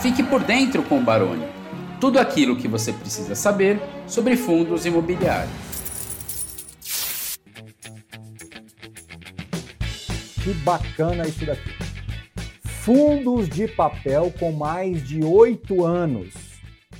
Fique por dentro com o Baroni. Tudo aquilo que você precisa saber sobre fundos imobiliários. Que bacana isso daqui. Fundos de papel com mais de oito anos.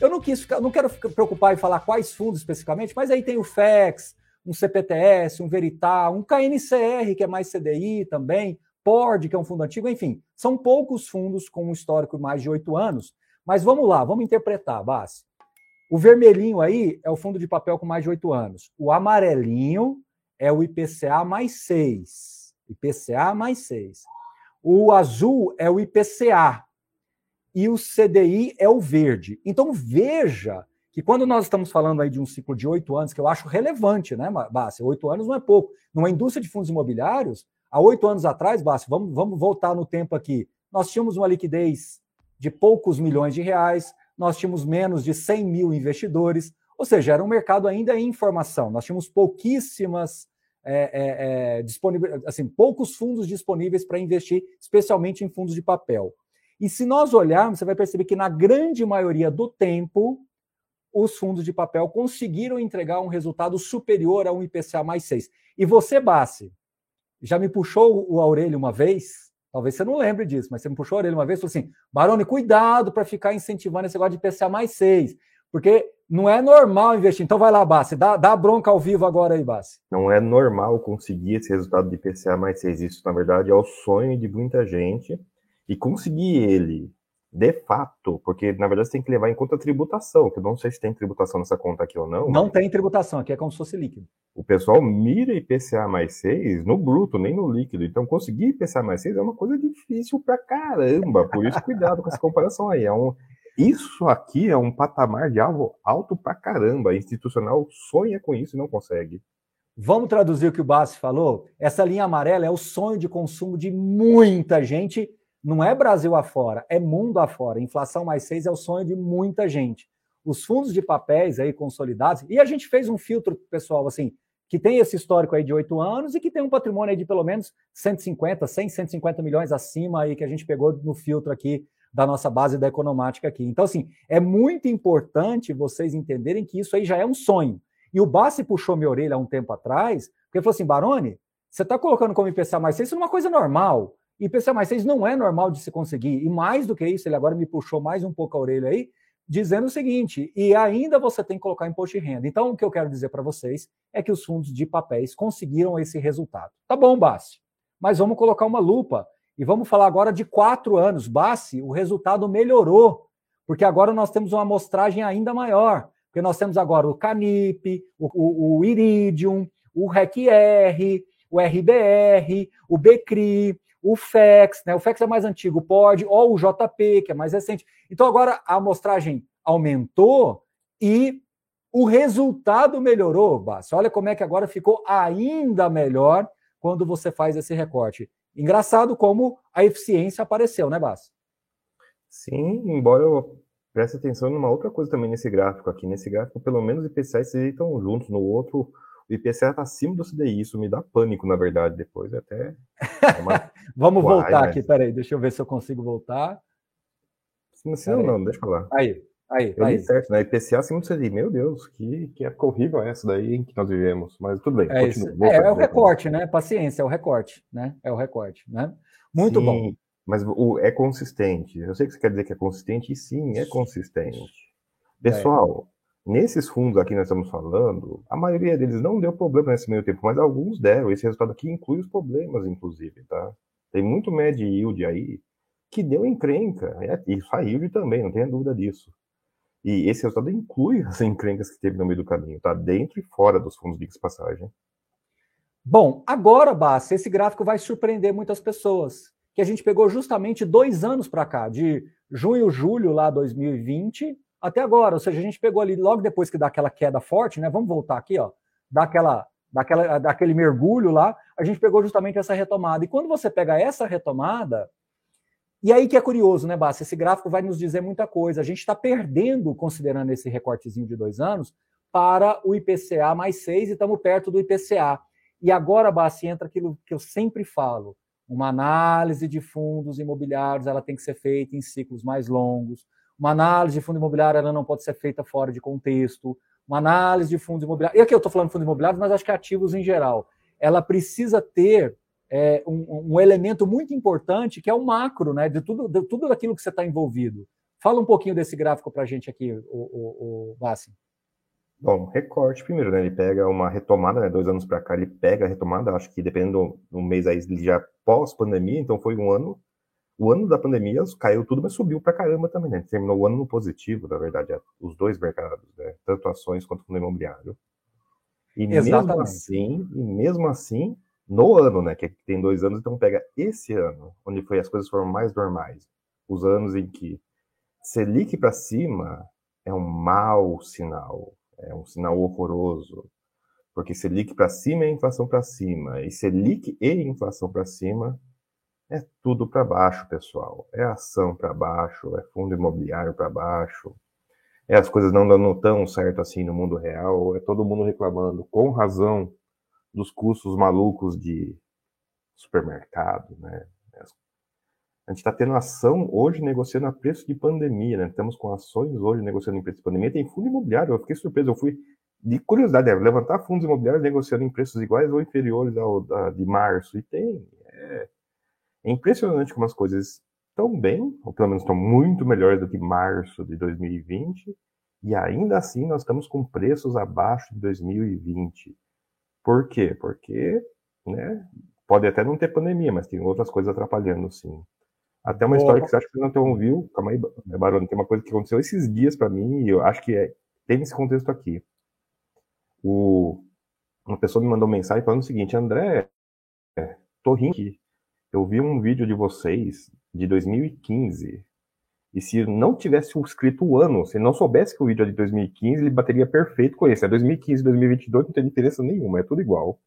Eu não quis ficar, não quero ficar preocupar em falar quais fundos especificamente, mas aí tem o FEX, um CPTS, um Veritá, um KNCR, que é mais CDI também, PORD, que é um fundo antigo, enfim, são poucos fundos com um histórico de mais de oito anos. Mas vamos lá, vamos interpretar, Bassi. O vermelhinho aí é o fundo de papel com mais de oito anos. O amarelinho é o IPCA mais seis. IPCA mais seis. O azul é o IPCA. E o CDI é o verde. Então veja que quando nós estamos falando aí de um ciclo de oito anos, que eu acho relevante, né, Bassi? Oito anos não é pouco. Numa indústria de fundos imobiliários, Há oito anos atrás, Bássio, vamos, vamos voltar no tempo aqui, nós tínhamos uma liquidez de poucos milhões de reais, nós tínhamos menos de 100 mil investidores, ou seja, era um mercado ainda em formação. Nós tínhamos pouquíssimas é, é, é, assim, poucos fundos disponíveis para investir, especialmente em fundos de papel. E se nós olharmos, você vai perceber que na grande maioria do tempo, os fundos de papel conseguiram entregar um resultado superior a um IPCA mais 6. E você, Bassi, já me puxou o Aurélio uma vez, talvez você não lembre disso, mas você me puxou a orelha uma vez e falou assim: Barone, cuidado para ficar incentivando esse negócio de PCA mais 6, porque não é normal investir. Então vai lá, Bassi, dá, dá bronca ao vivo agora aí, Bassi. Não é normal conseguir esse resultado de PCA mais 6. Isso, na verdade, é o sonho de muita gente. E conseguir ele de fato, porque na verdade você tem que levar em conta a tributação, que eu não sei se tem tributação nessa conta aqui ou não. Não tem tributação, aqui é como se fosse líquido. O pessoal mira IPCA mais 6 no bruto, nem no líquido. Então, conseguir IPCA mais 6 é uma coisa difícil pra caramba. Por isso, cuidado com essa comparação aí. É um, isso aqui é um patamar de alvo alto pra caramba. A institucional sonha com isso e não consegue. Vamos traduzir o que o Bassi falou? Essa linha amarela é o sonho de consumo de muita gente não é Brasil afora, é mundo afora. Inflação mais seis é o sonho de muita gente. Os fundos de papéis aí consolidados, e a gente fez um filtro, pessoal, assim, que tem esse histórico aí de oito anos e que tem um patrimônio aí de pelo menos 150, 100, 150 milhões acima aí que a gente pegou no filtro aqui da nossa base da economática aqui. Então, assim, é muito importante vocês entenderem que isso aí já é um sonho. E o Bassi puxou minha orelha há um tempo atrás, porque ele falou assim, Barone, você está colocando como IPCA mais 6, isso é uma coisa normal. E PCA mais 6 não é normal de se conseguir. E mais do que isso, ele agora me puxou mais um pouco a orelha aí, dizendo o seguinte: e ainda você tem que colocar imposto de renda. Então, o que eu quero dizer para vocês é que os fundos de papéis conseguiram esse resultado. Tá bom, Bassi, mas vamos colocar uma lupa e vamos falar agora de quatro anos. Bassi, o resultado melhorou, porque agora nós temos uma amostragem ainda maior. Porque nós temos agora o Canip, o, o, o Iridium, o REC-R, o RBR, o BCRI, o FEX, né? O FEX é mais antigo, pode, ou o JP, que é mais recente. Então agora a amostragem aumentou e o resultado melhorou, Bassi. Olha como é que agora ficou ainda melhor quando você faz esse recorte. Engraçado como a eficiência apareceu, né, Bassi? Sim, embora eu preste atenção numa outra coisa também nesse gráfico aqui. Nesse gráfico, pelo menos os IPCs estão juntos, no outro o IPCA está acima do CDI, isso me dá pânico, na verdade, depois até. É uma... Vamos Uai, voltar mas... aqui, peraí, deixa eu ver se eu consigo voltar. Não, não, deixa eu falar. Aí, aí, eu aí. certo, né? IPCA acima do CDI, meu Deus, que, que época horrível é essa daí que nós vivemos, mas tudo bem. É, isso. é, é o recorte, né? Paciência, é o recorte, né? É o recorte, né? Muito sim, bom. Mas o, é consistente. Eu sei que você quer dizer que é consistente, e sim, é consistente. Pessoal, Nesses fundos aqui que nós estamos falando, a maioria deles não deu problema nesse meio tempo, mas alguns deram. Esse resultado aqui inclui os problemas, inclusive, tá? Tem muito médio yield aí que deu encrenca. É, e a yield também, não tenha dúvida disso. E esse resultado inclui as encrencas que teve no meio do caminho, tá? Dentro e fora dos fundos de passagem. Bom, agora, Bassi, esse gráfico vai surpreender muitas pessoas. Que a gente pegou justamente dois anos para cá, de junho, julho lá 2020 até agora. Ou seja, a gente pegou ali logo depois que dá aquela queda forte, né? Vamos voltar aqui, ó, daquela, daquela, daquele mergulho lá, a gente pegou justamente essa retomada. E quando você pega essa retomada, e aí que é curioso, né, Basta? Esse gráfico vai nos dizer muita coisa. A gente está perdendo, considerando esse recortezinho de dois anos, para o IPCA mais seis e estamos perto do IPCA. E agora, Basta, entra aquilo que eu sempre falo. Uma análise de fundos imobiliários ela tem que ser feita em ciclos mais longos. Uma análise de fundo imobiliário ela não pode ser feita fora de contexto. Uma análise de fundos imobiliários. E aqui eu estou falando de fundos imobiliários, mas acho que ativos em geral. Ela precisa ter é, um, um, elemento muito importante que é o macro, né? De tudo, de tudo aquilo que você está envolvido. Fala um pouquinho desse gráfico para a gente aqui, o, o, o Bassi. Bom, recorte primeiro, né? Ele pega uma retomada, né? Dois anos para cá, ele pega a retomada. Acho que dependendo do, mês aí, ele já pós-pandemia, então foi um ano. O ano da pandemia caiu tudo, mas subiu para caramba também, né? Terminou o ano no positivo, na verdade, os dois mercados, né? Tanto ações quanto fundo imobiliário. E Exatamente. mesmo assim, e mesmo assim, no ano, né? Que tem dois anos, então pega esse ano, onde foi as coisas foram mais normais, os anos em que Selic para cima é um mau sinal é um sinal horroroso, porque Selic para cima é inflação para cima, e Selic e inflação para cima é tudo para baixo, pessoal. É ação para baixo, é fundo imobiliário para baixo, é as coisas não dando tão certo assim no mundo real, é todo mundo reclamando, com razão, dos custos malucos de supermercado, né? A gente está tendo ação hoje negociando a preço de pandemia, né? Estamos com ações hoje negociando em preço de pandemia. Tem fundo imobiliário, eu fiquei surpreso. Eu fui, de curiosidade, né? levantar fundos imobiliários negociando em preços iguais ou inferiores ao da, de março. E tem. É, é impressionante como as coisas estão bem, ou pelo menos estão muito melhores do que março de 2020. E ainda assim nós estamos com preços abaixo de 2020. Por quê? Porque né, pode até não ter pandemia, mas tem outras coisas atrapalhando, sim. Até uma história que você acha que você não interrompeu. Calma aí, Barone, tem uma coisa que aconteceu esses dias para mim e eu acho que é, tem esse contexto aqui. O, uma pessoa me mandou mensagem falando o seguinte: André, tô rindo aqui. Eu vi um vídeo de vocês de 2015 e se não tivesse escrito o ano, se não soubesse que o vídeo é de 2015, ele bateria perfeito com esse. É 2015, 2022, não tem diferença nenhuma, é tudo igual.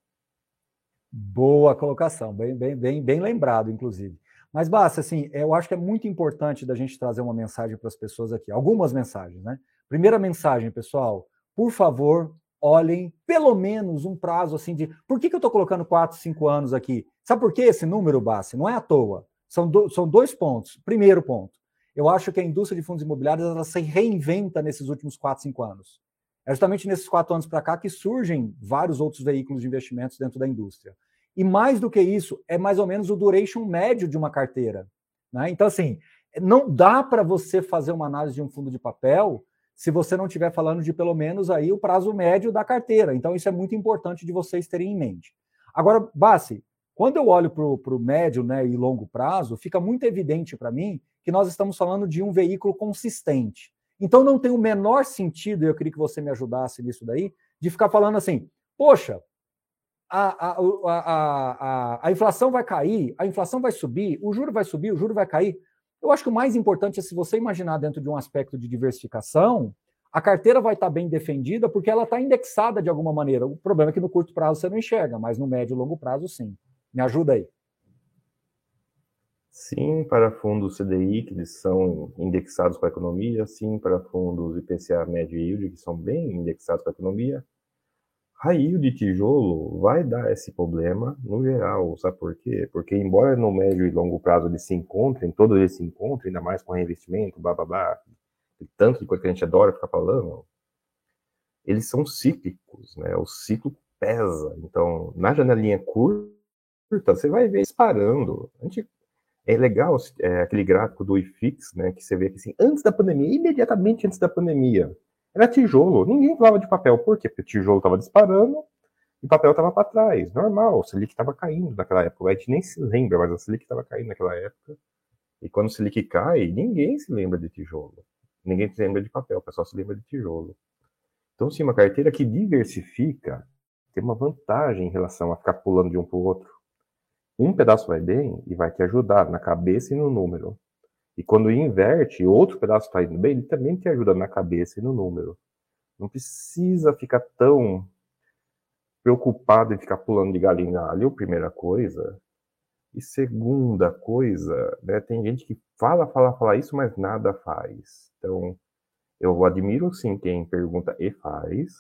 Boa colocação, bem, bem, bem, bem lembrado, inclusive. Mas, Basta, assim, eu acho que é muito importante da gente trazer uma mensagem para as pessoas aqui. Algumas mensagens, né? Primeira mensagem, pessoal, por favor, olhem pelo menos um prazo assim de. Por que, que eu estou colocando 4, 5 anos aqui? Sabe por que esse número, Bassi? Não é à toa. São, do, são dois pontos. Primeiro ponto, eu acho que a indústria de fundos imobiliários ela se reinventa nesses últimos 4, 5 anos. É justamente nesses quatro anos para cá que surgem vários outros veículos de investimentos dentro da indústria. E mais do que isso, é mais ou menos o duration médio de uma carteira. Né? Então, assim, não dá para você fazer uma análise de um fundo de papel se você não estiver falando de pelo menos aí o prazo médio da carteira. Então, isso é muito importante de vocês terem em mente. Agora, Bassi, quando eu olho para o médio né, e longo prazo, fica muito evidente para mim que nós estamos falando de um veículo consistente. Então, não tem o menor sentido, eu queria que você me ajudasse nisso daí, de ficar falando assim, poxa, a, a, a, a, inflação vai cair, a inflação vai subir, o juro vai subir, o juro vai cair. Eu acho que o mais importante é se você imaginar dentro de um aspecto de diversificação, a carteira vai estar bem defendida porque ela está indexada de alguma maneira. O problema é que no curto prazo você não enxerga, mas no médio e longo prazo sim. Me ajuda aí. Sim, para fundos CDI, que eles são indexados com a economia, sim, para fundos IPCA médio e yield, que são bem indexados com a economia, Raio de tijolo vai dar esse problema no geral, sabe por quê? Porque embora no médio e longo prazo eles se encontrem, todos eles se encontrem, ainda mais com reinvestimento, blá blá blá, tanto de coisa que a gente adora ficar falando, eles são cíclicos, né? O ciclo pesa. Então, na janelinha curta, você vai ver disparando. A gente, é legal é, aquele gráfico do IFIX, né? Que você vê que assim, antes da pandemia, imediatamente antes da pandemia, era tijolo. Ninguém falava de papel. Por quê? Porque tijolo estava disparando e papel estava para trás. Normal, o Selic estava caindo naquela época. A gente nem se lembra, mas o Selic estava caindo naquela época. E quando o Selic cai, ninguém se lembra de tijolo. Ninguém se lembra de papel, o pessoal se lembra de tijolo. Então, sim, uma carteira que diversifica tem uma vantagem em relação a ficar pulando de um para o outro. Um pedaço vai bem e vai te ajudar na cabeça e no número. E quando inverte, outro pedaço está indo bem, ele também te ajuda na cabeça e no número. Não precisa ficar tão preocupado em ficar pulando de galho em galho, primeira coisa. E segunda coisa, né, tem gente que fala, fala, fala isso, mas nada faz. Então, eu admiro sim quem pergunta e faz.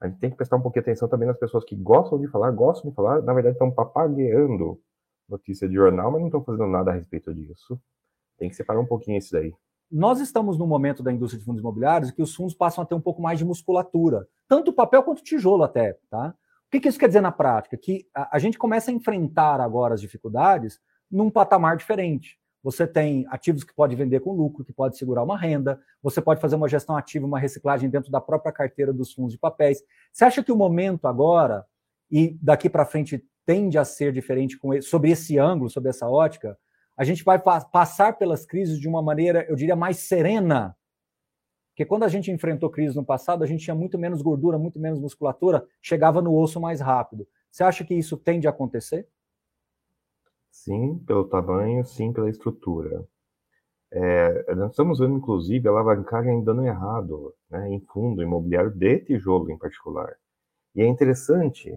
A gente tem que prestar um pouquinho de atenção também nas pessoas que gostam de falar, gostam de falar, na verdade estão papagueando notícia de jornal, mas não estão fazendo nada a respeito disso. Tem que separar um pouquinho isso daí. Nós estamos no momento da indústria de fundos imobiliários que os fundos passam a ter um pouco mais de musculatura, tanto papel quanto tijolo até, tá? O que, que isso quer dizer na prática? Que a, a gente começa a enfrentar agora as dificuldades num patamar diferente. Você tem ativos que pode vender com lucro, que pode segurar uma renda, você pode fazer uma gestão ativa, uma reciclagem dentro da própria carteira dos fundos de papéis. Você acha que o momento agora, e daqui para frente tende a ser diferente com sobre esse ângulo, sobre essa ótica, a gente vai passar pelas crises de uma maneira, eu diria, mais serena. Porque quando a gente enfrentou crise no passado, a gente tinha muito menos gordura, muito menos musculatura, chegava no osso mais rápido. Você acha que isso tende a acontecer? Sim, pelo tamanho, sim, pela estrutura. É, nós estamos vendo, inclusive, a alavancagem dando errado né, em fundo imobiliário de tijolo em particular. E é interessante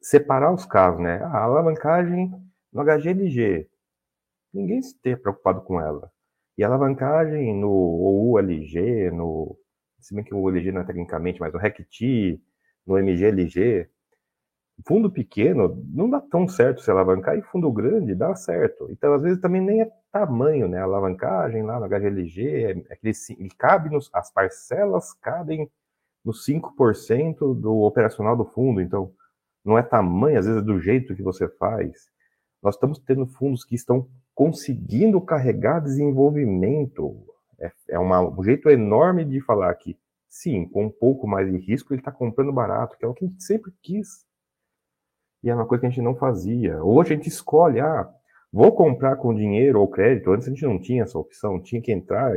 separar os casos, né? A alavancagem no HGLG, ninguém se ter preocupado com ela. E a alavancagem no OULG, no, se bem que o ULG não é tecnicamente, mas no RECT, no MGLG, fundo pequeno não dá tão certo se alavancar e fundo grande dá certo. Então, às vezes, também nem é tamanho, né? A alavancagem lá no HGLG, é aquele, ele cabe nos, as parcelas cabem nos 5% do operacional do fundo. Então, não é tamanho, às vezes é do jeito que você faz. Nós estamos tendo fundos que estão conseguindo carregar desenvolvimento. É, é uma, um jeito enorme de falar que, sim, com um pouco mais de risco, ele está comprando barato, que é o que a gente sempre quis. E é uma coisa que a gente não fazia. Hoje a gente escolhe, ah, vou comprar com dinheiro ou crédito. Antes a gente não tinha essa opção, tinha que entrar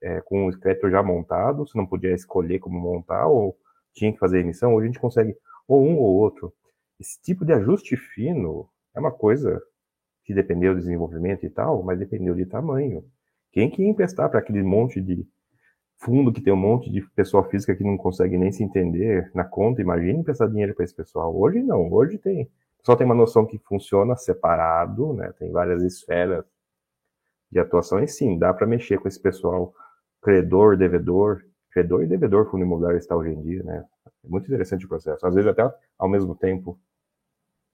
é, com o crédito já montado, você não podia escolher como montar, ou tinha que fazer emissão. Hoje a gente consegue ou um ou outro. Esse tipo de ajuste fino é uma coisa que dependeu do desenvolvimento e tal, mas dependeu de tamanho. Quem que ia emprestar para aquele monte de fundo que tem um monte de pessoa física que não consegue nem se entender na conta, imagina emprestar dinheiro para esse pessoal. Hoje não, hoje tem. Pessoal tem uma noção que funciona separado, né? Tem várias esferas de atuação e sim, dá para mexer com esse pessoal credor, devedor, credor e devedor fundo imobiliário está hoje em dia, né? É muito interessante o processo. Às vezes até ao mesmo tempo.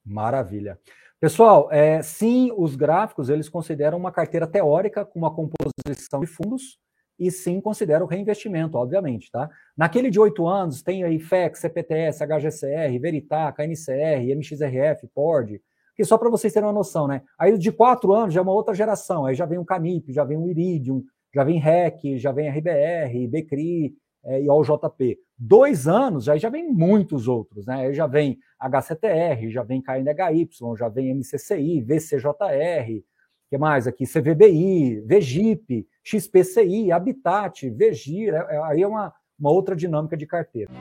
Maravilha. Pessoal, é, sim, os gráficos eles consideram uma carteira teórica com uma composição de fundos e sim consideram reinvestimento, obviamente, tá? Naquele de oito anos tem aí FEC, CPTS, HGCR, Veritá, KNCR, MXRF, PORD, que só para vocês terem uma noção, né? Aí de quatro anos já é uma outra geração, aí já vem o Canip, já vem o Iridium, já vem REC, já vem RBR, BCRI, é, e ao JP. Dois anos, aí já vem muitos outros, né? Aí já vem HCTR, já vem KNHY, já vem MCCI, VCJR, que mais aqui? CVBI, VGIP, XPCI, Habitat, VGIR, é, é, aí é uma, uma outra dinâmica de carteira.